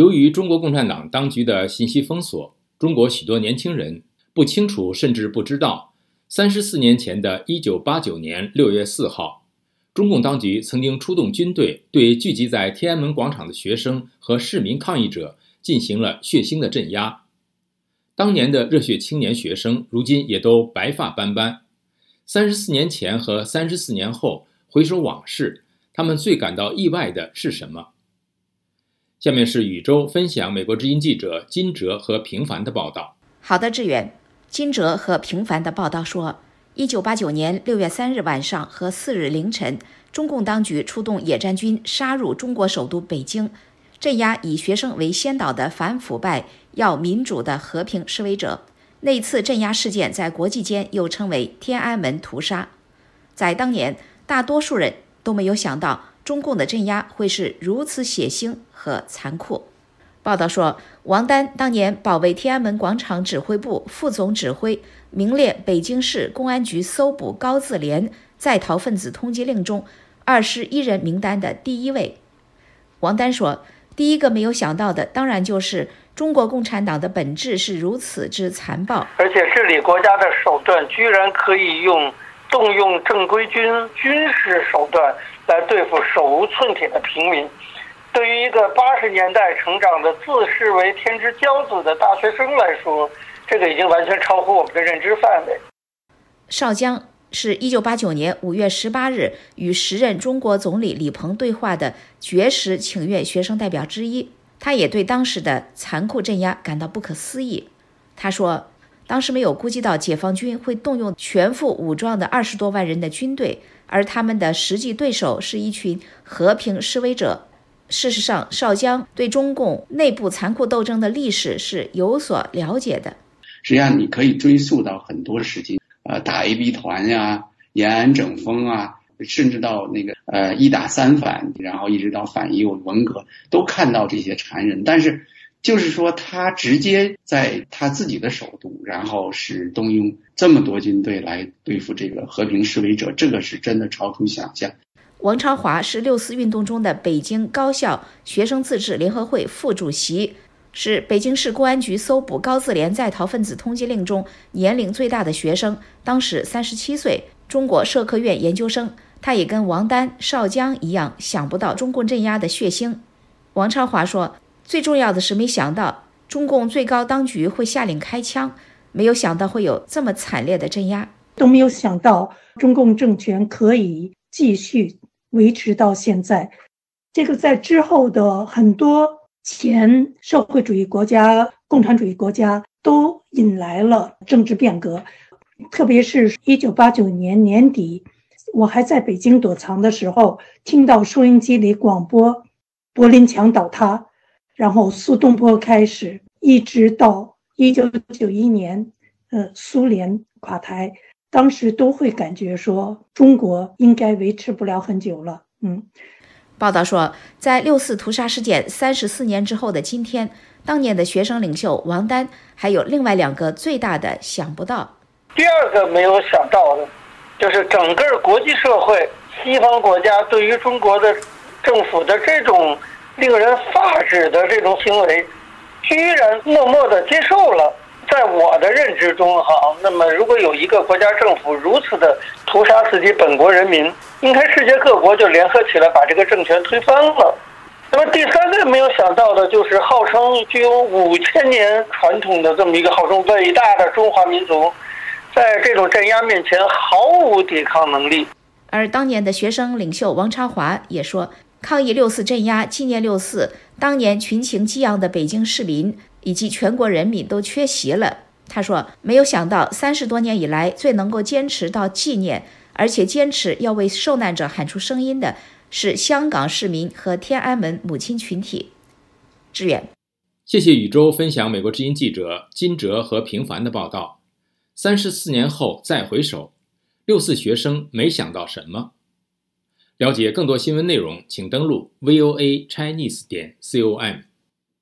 由于中国共产党当局的信息封锁，中国许多年轻人不清楚甚至不知道，三十四年前的一九八九年六月四号，中共当局曾经出动军队对聚集在天安门广场的学生和市民抗议者进行了血腥的镇压。当年的热血青年学生，如今也都白发斑斑。三十四年前和三十四年后回首往事，他们最感到意外的是什么？下面是宇宙分享美国之音记者金哲和平凡的报道。好的，志远，金哲和平凡的报道说，一九八九年六月三日晚上和四日凌晨，中共当局出动野战军杀入中国首都北京，镇压以学生为先导的反腐败、要民主的和平示威者。那次镇压事件在国际间又称为“天安门屠杀”。在当年，大多数人都没有想到。中共的镇压会是如此血腥和残酷。报道说，王丹当年保卫天安门广场指挥部副总指挥，名列北京市公安局搜捕高自联在逃分子通缉令中二十一人名单的第一位。王丹说：“第一个没有想到的，当然就是中国共产党的本质是如此之残暴，而且治理国家的手段居然可以用动用正规军军事手段。”来对付手无寸铁的平民，对于一个八十年代成长的自视为天之骄子的大学生来说，这个已经完全超乎我们的认知范围。邵江是一九八九年五月十八日与时任中国总理李鹏对话的绝食请愿学生代表之一，他也对当时的残酷镇压感到不可思议。他说，当时没有估计到解放军会动用全副武装的二十多万人的军队。而他们的实际对手是一群和平示威者。事实上，少将对中共内部残酷斗争的历史是有所了解的。实际上，你可以追溯到很多时期，呃，打 A B 团呀，延安整风啊，甚至到那个呃一打三反，然后一直到反右文革，都看到这些残忍。但是。就是说，他直接在他自己的首都，然后是动用这么多军队来对付这个和平示威者，这个是真的超出想象。王超华是六四运动中的北京高校学生自治联合会副主席，是北京市公安局搜捕高自联在逃分子通缉令中年龄最大的学生，当时三十七岁，中国社科院研究生。他也跟王丹、邵江一样，想不到中共镇压的血腥。王超华说。最重要的是，没想到中共最高当局会下令开枪，没有想到会有这么惨烈的镇压，都没有想到中共政权可以继续维持到现在。这个在之后的很多前社会主义国家、共产主义国家都引来了政治变革，特别是一九八九年年底，我还在北京躲藏的时候，听到收音机里广播柏林墙倒塌。然后苏东坡开始，一直到一九九一年，呃，苏联垮台，当时都会感觉说中国应该维持不了很久了。嗯，报道说，在六四屠杀事件三十四年之后的今天，当年的学生领袖王丹还有另外两个最大的想不到。第二个没有想到的，就是整个国际社会、西方国家对于中国的政府的这种。令人发指的这种行为，居然默默的接受了。在我的认知中，哈，那么如果有一个国家政府如此的屠杀自己本国人民，应该世界各国就联合起来把这个政权推翻了。那么第三个没有想到的就是，号称具有五千年传统的这么一个号称伟大的中华民族，在这种镇压面前毫无抵抗能力。而当年的学生领袖王超华也说。抗议六四镇压、纪念六四，当年群情激昂的北京市民以及全国人民都缺席了。他说：“没有想到，三十多年以来最能够坚持到纪念，而且坚持要为受难者喊出声音的，是香港市民和天安门母亲群体。”志远，谢谢宇宙分享美国之音记者金哲和平凡的报道。三十四年后再回首，六四学生没想到什么。了解更多新闻内容，请登录 voa chinese 点 com。